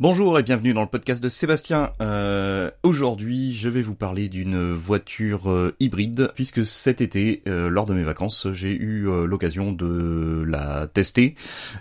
Bonjour et bienvenue dans le podcast de Sébastien. Euh, Aujourd'hui, je vais vous parler d'une voiture euh, hybride, puisque cet été, euh, lors de mes vacances, j'ai eu l'occasion de la tester.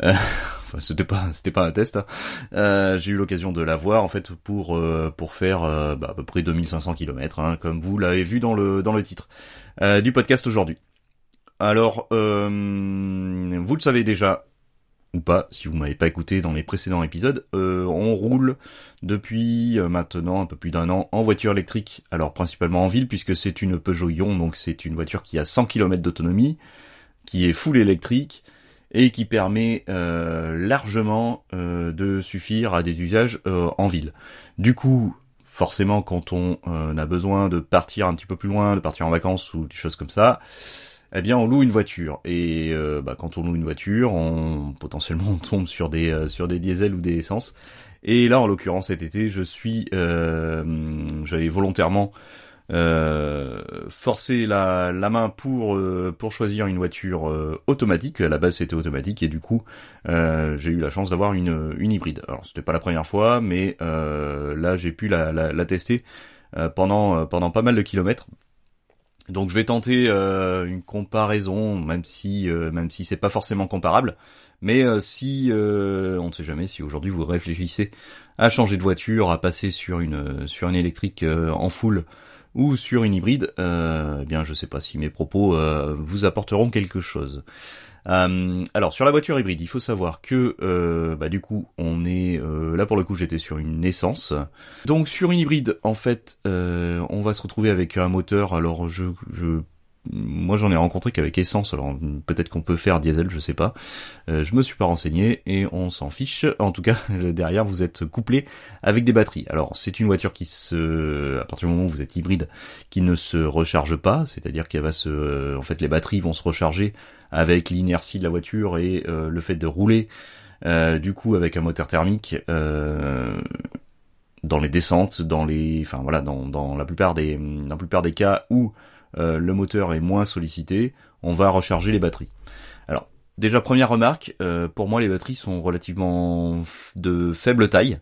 Enfin, c'était pas, c'était pas un test. hein. j'ai eu l'occasion de la voir en fait pour pour faire bah, à peu près 2500 km, hein, comme vous l'avez vu dans le dans le titre du podcast aujourd'hui. Alors, vous le savez déjà, ou pas, si vous m'avez pas écouté dans les précédents épisodes, euh, on roule depuis euh, maintenant un peu plus d'un an en voiture électrique, alors principalement en ville puisque c'est une Peugeot Ion, donc c'est une voiture qui a 100 km d'autonomie, qui est full électrique et qui permet euh, largement euh, de suffire à des usages euh, en ville. Du coup, forcément, quand on euh, a besoin de partir un petit peu plus loin, de partir en vacances ou des choses comme ça, eh bien on loue une voiture et euh, bah, quand on loue une voiture, on potentiellement on tombe sur des euh, sur des diesels ou des essences. Et là en l'occurrence cet été, je suis euh, j'avais volontairement forcé la, la main pour pour choisir une voiture automatique. À la base c'était automatique et du coup j'ai eu la chance d'avoir une une hybride. Alors c'était pas la première fois, mais là j'ai pu la, la, la tester pendant pendant pas mal de kilomètres. Donc je vais tenter euh, une comparaison, même si euh, même si c'est pas forcément comparable. Mais euh, si euh, on ne sait jamais, si aujourd'hui vous réfléchissez à changer de voiture, à passer sur une sur une électrique en full ou sur une hybride, euh, eh bien je sais pas si mes propos euh, vous apporteront quelque chose. Euh, alors sur la voiture hybride, il faut savoir que euh, bah, du coup on est là pour le coup j'étais sur une essence. Donc sur une hybride en fait on va se retrouver avec un moteur. Alors je moi j'en ai rencontré qu'avec essence. Alors peut-être qu'on peut faire diesel, je sais pas. Euh, je me suis pas renseigné et on s'en fiche. En tout cas derrière vous êtes couplé avec des batteries. Alors c'est une voiture qui se, à partir du moment où vous êtes hybride, qui ne se recharge pas, c'est-à-dire qu'elle va se, en fait les batteries vont se recharger avec l'inertie de la voiture et euh, le fait de rouler euh, du coup avec un moteur thermique euh, dans les descentes, dans les, enfin voilà, dans, dans la plupart des, dans la plupart des cas où euh, le moteur est moins sollicité, on va recharger les batteries. Alors déjà première remarque, euh, pour moi les batteries sont relativement de faible taille.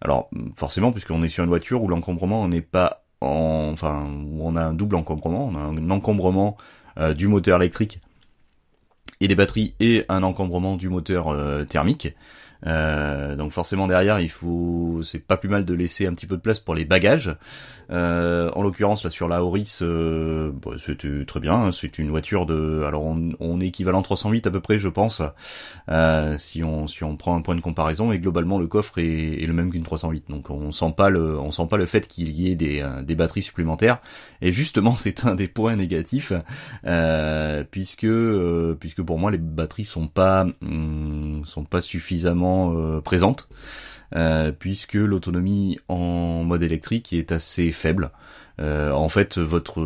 Alors forcément puisqu'on est sur une voiture où l'encombrement n'est pas en, enfin où on a un double encombrement, on a un encombrement euh, du moteur électrique et des batteries et un encombrement du moteur thermique. Euh, donc forcément derrière il faut c'est pas plus mal de laisser un petit peu de place pour les bagages. Euh, en l'occurrence là sur la Auris euh, bah, c'était très bien, hein. c'est une voiture de alors on, on est équivalent 308 à peu près je pense euh, si on si on prend un point de comparaison et globalement le coffre est, est le même qu'une 308 donc on sent pas le on sent pas le fait qu'il y ait des, euh, des batteries supplémentaires et justement c'est un des points négatifs puisque puisque pour moi les batteries sont pas hum, sont pas suffisamment euh, présentes euh, puisque l'autonomie en mode électrique est assez faible. Euh, en fait, votre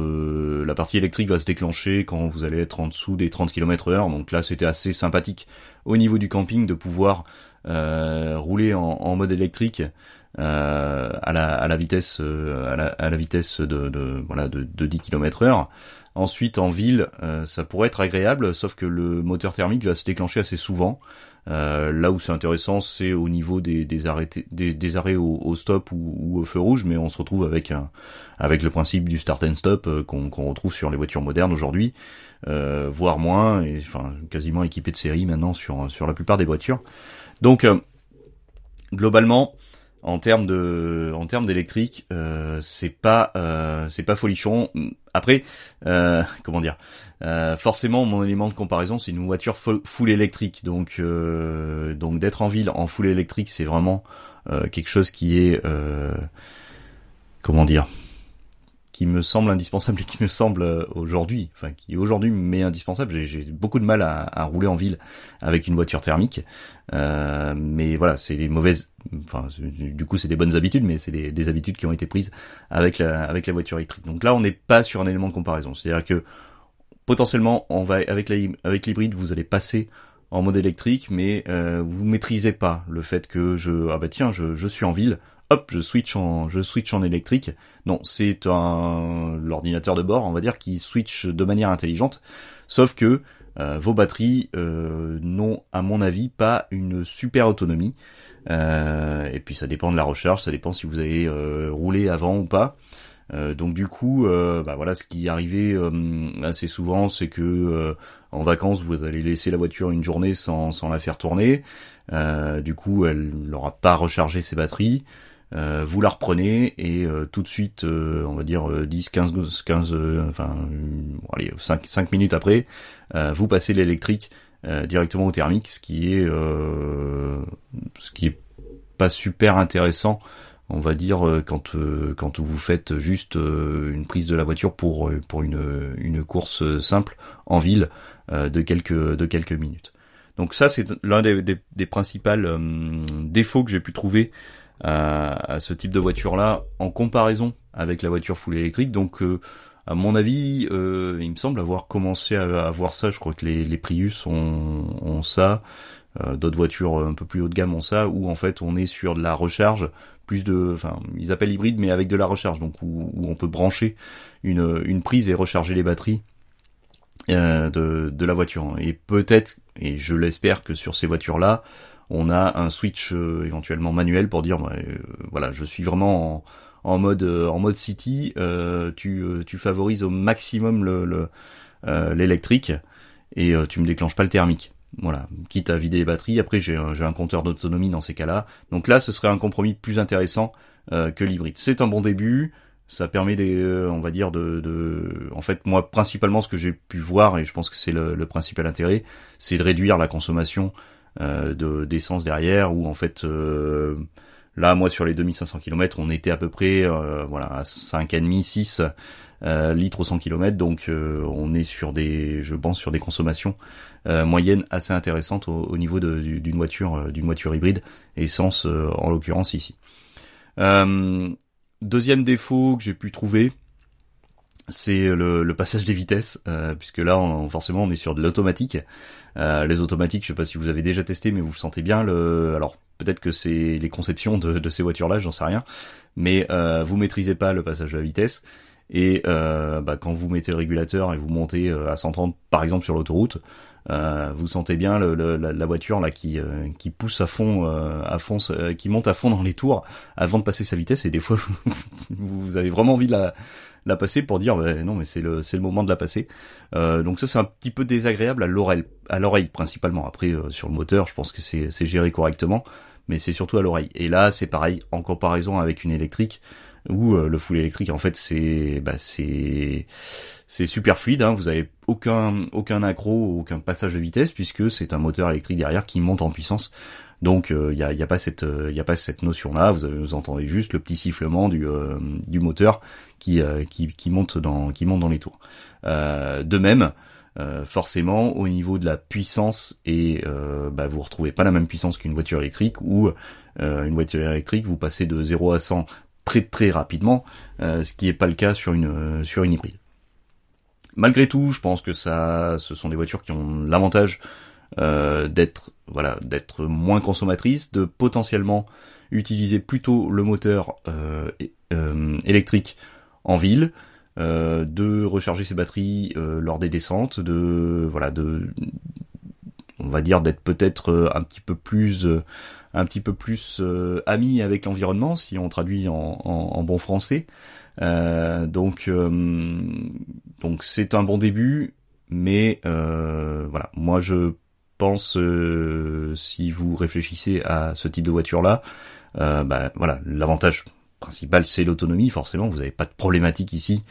la partie électrique va se déclencher quand vous allez être en dessous des 30 km heure. Donc là, c'était assez sympathique au niveau du camping de pouvoir rouler en mode électrique euh, à, la, à la vitesse euh, à, la, à la vitesse de, de voilà de, de 10 km heure. Ensuite, en ville, euh, ça pourrait être agréable, sauf que le moteur thermique va se déclencher assez souvent. Euh, là où c'est intéressant, c'est au niveau des, des, arrêtés, des, des arrêts au, au stop ou, ou au feu rouge, mais on se retrouve avec un, avec le principe du start and stop euh, qu'on retrouve sur les voitures modernes aujourd'hui, euh, voire moins, et enfin quasiment équipé de série maintenant sur sur la plupart des voitures. Donc euh, globalement, en termes de en termes d'électrique, euh, c'est pas euh, c'est pas folichon. Après, euh, comment dire euh, Forcément, mon élément de comparaison, c'est une voiture full, électrique. Donc euh, donc d'être en ville en full électrique, c'est vraiment euh, quelque chose qui est comment dire qui me semble indispensable et qui me semble euh, aujourd'hui, enfin qui aujourd'hui m'est indispensable. J'ai- beaucoup de mal à, rouler en ville avec une voiture thermique, Euh, mais voilà, c'est les mauvaises, enfin du coup c'est des bonnes habitudes, mais c'est des, des habitudes qui ont été prises avec la avec la voiture électrique. Donc là, on n'est pas sur un élément de comparaison, c'est-à-dire que potentiellement, on va avec la avec l'hybride, vous allez passer en mode électrique, mais euh, vous maîtrisez pas le fait que je ah bah tiens, je, je suis en ville, hop, je switch en je switch en électrique. Non, c'est un l'ordinateur de bord, on va dire, qui switch de manière intelligente. Sauf que vos batteries n'ont, à mon avis, pas une super autonomie. et puis ça dépend de la recharge, ça dépend si vous avez roulé avant ou pas. donc du coup, bah voilà, ce qui arrivait assez souvent, c'est que en vacances, vous allez laisser la voiture une journée sans, sans la faire tourner. du coup, elle n'aura pas rechargé ses batteries. Euh, vous la reprenez et euh, tout de suite, euh, on va dire 10, 15, 15, enfin, allez, 5, 5 minutes après, vous passez l'électrique directement au thermique, ce qui est, ce qui est pas super intéressant, on va dire quand quand vous faites juste une prise de la voiture pour pour une une course simple en ville de quelques de quelques minutes. Donc ça c'est l'un des, des, des principaux défauts que j'ai pu trouver à, ce type de voiture là en comparaison avec la voiture full électrique. Donc euh, à mon avis, euh, il me semble avoir commencé à, avoir ça. Je crois que les, les Prius ont, ça. Euh, d'autres voitures un peu plus haut de gamme ont ça, où en fait on est sur de la recharge, plus de, enfin ils appellent hybride, mais avec de la recharge, donc où, on peut brancher une, prise et recharger les batteries de, de la voiture. Et peut-être, et je l'espère que sur ces voitures-là, on a un switch euh, éventuellement manuel pour dire euh, voilà je suis vraiment en, mode euh, en mode city tu, tu favorises au maximum le l'électrique et tu me déclenches pas le thermique. Voilà. Quitte à vider les batteries après j'ai un, un compteur d'autonomie dans ces cas-là. Donc là ce serait un compromis plus intéressant que l'hybride. C'est un bon début. Ça permet des on va dire de, de en fait moi principalement ce que j'ai pu voir et je pense que c'est le, principal intérêt c'est de réduire la consommation de d'essence derrière où en fait euh, là moi sur les 2500 km on était à peu près euh, voilà à 5,5 6 litres au 100 km donc on est sur des je pense sur des consommations moyennes assez intéressantes au, niveau d'une voiture d'une voiture hybride essence en l'occurrence ici. Deuxième défaut que j'ai pu trouver c'est le, passage des vitesses, euh, puisque là, forcément, on est sur de l'automatique. Euh, les automatiques, je sais pas si vous avez déjà testé, mais vous sentez bien. Le, alors peut-être que c'est les conceptions de, ces voitures-là, j'en sais rien, mais euh, vous maîtrisez pas le passage de la vitesse. Et euh, bah, quand vous mettez le régulateur et vous montez à 130, par exemple, sur l'autoroute, vous sentez bien la, voiture là qui qui pousse à fond, à fond, qui monte à fond dans les tours avant de passer sa vitesse. Et des fois, vous avez vraiment envie de la la passer pour dire bah, non mais c'est le c'est le moment de la passer. Euh, donc ça c'est un petit peu désagréable à l'oreille à l'oreille principalement. Après euh, sur le moteur, je pense que c'est c'est géré correctement, mais c'est surtout à l'oreille. Et là c'est pareil en comparaison avec une électrique où euh, le full électrique en fait c'est bah, c'est c'est super fluide. Hein, vous avez aucun aucun accro, aucun passage de vitesse puisque c'est un moteur électrique derrière qui monte en puissance. Donc il n'y a, y a, pas cette il y a pas cette notion là. Vous, avez, vous entendez juste le petit sifflement du du moteur qui, euh, qui, monte dans qui monte dans les tours. Euh, de même, euh, forcément au niveau de la puissance et euh, bah, vous retrouvez pas la même puissance qu'une voiture électrique ou une voiture électrique vous passez de 0 à 100 très très rapidement, ce qui est pas le cas sur une sur une hybride. Malgré tout, je pense que ça, ce sont des voitures qui ont l'avantage d'être voilà d'être moins consommatrices, de potentiellement utiliser plutôt le moteur électrique en ville, euh, de recharger ses batteries euh, lors des descentes, de voilà de on va dire d'être peut-être euh, un petit peu plus un petit peu plus ami avec l'environnement si on traduit en, bon français. donc donc c'est un bon début, mais voilà moi je pense si vous réfléchissez à ce type de voiture là, bah voilà l'avantage principal c'est l'autonomie, forcément vous n'avez pas de problématique ici,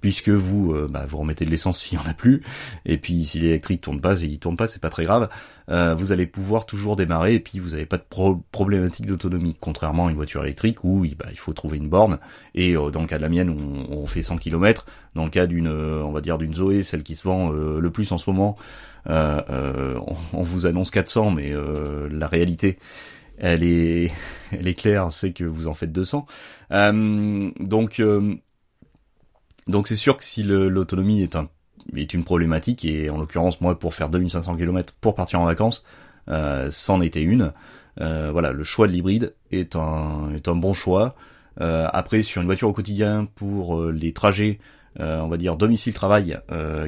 puisque vous euh, bah, vous remettez de l'essence s'il y en a plus, et puis si l'électrique tourne pas, il tourne pas, c'est pas très grave, euh, vous allez pouvoir toujours démarrer, et puis vous n'avez pas de problématique d'autonomie, contrairement à une voiture électrique où bah, il faut trouver une borne, et euh, dans le cas de la mienne on, on fait 100 km, dans le cas d'une on va dire d'une Zoé, celle qui se vend le plus en ce moment, on, on, vous annonce 400, mais la réalité elle est, elle est claire, c'est que vous en faites 200. Euh, donc, euh, donc c'est sûr que si l'autonomie est un est une problématique et en l'occurrence moi pour faire 2500 km pour partir en vacances, euh, c'en était une. Voilà, le choix de l'hybride est un bon choix. après sur une voiture au quotidien pour les trajets on va dire domicile travail,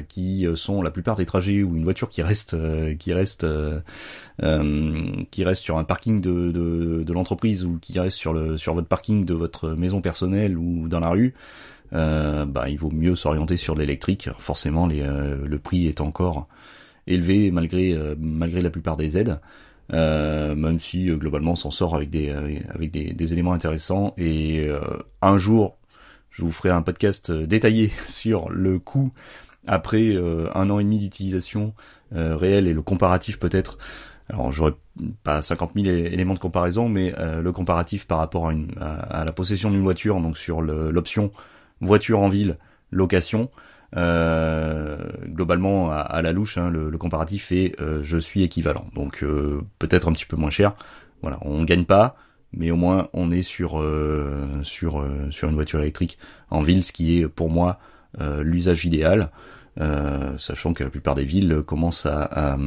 qui sont la plupart des trajets ou une voiture qui reste qui reste qui reste sur un parking de, l'entreprise ou qui reste sur le sur votre parking de votre maison personnelle ou dans la rue. bah, il vaut mieux s'orienter sur l'électrique. Forcément, les, le prix est encore élevé malgré malgré la plupart des aides. Euh, même si euh, globalement on s'en sort avec des euh, avec des, des, éléments intéressants et un jour je vous ferai un podcast détaillé sur le coût après un an et demi d'utilisation réelle et le comparatif peut-être alors j'aurais pas 50 000 éléments de comparaison mais le comparatif par rapport à, la possession d'une voiture donc sur l'option voiture en ville location euh, globalement, à, la louche, hein, le, comparatif est euh, je suis équivalent. Donc euh, peut-être un petit peu moins cher. Voilà, on gagne pas, mais au moins on est sur sur sur une voiture électrique en ville, ce qui est pour moi l'usage idéal, sachant que la plupart des villes commencent à,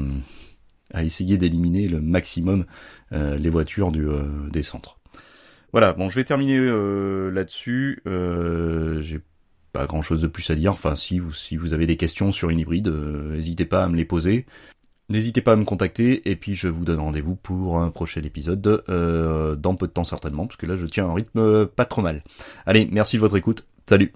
à, essayer d'éliminer le maximum les voitures du, des centres. Voilà, bon, je vais terminer là-dessus. J'ai pas grand chose de plus à dire. Enfin, si vous, si vous avez des questions sur une hybride, euh, n'hésitez pas à me les poser. N'hésitez pas à me contacter et puis je vous donne rendez-vous pour un prochain épisode euh, dans peu de temps certainement parce que là je tiens un rythme pas trop mal. Allez, merci de votre écoute. Salut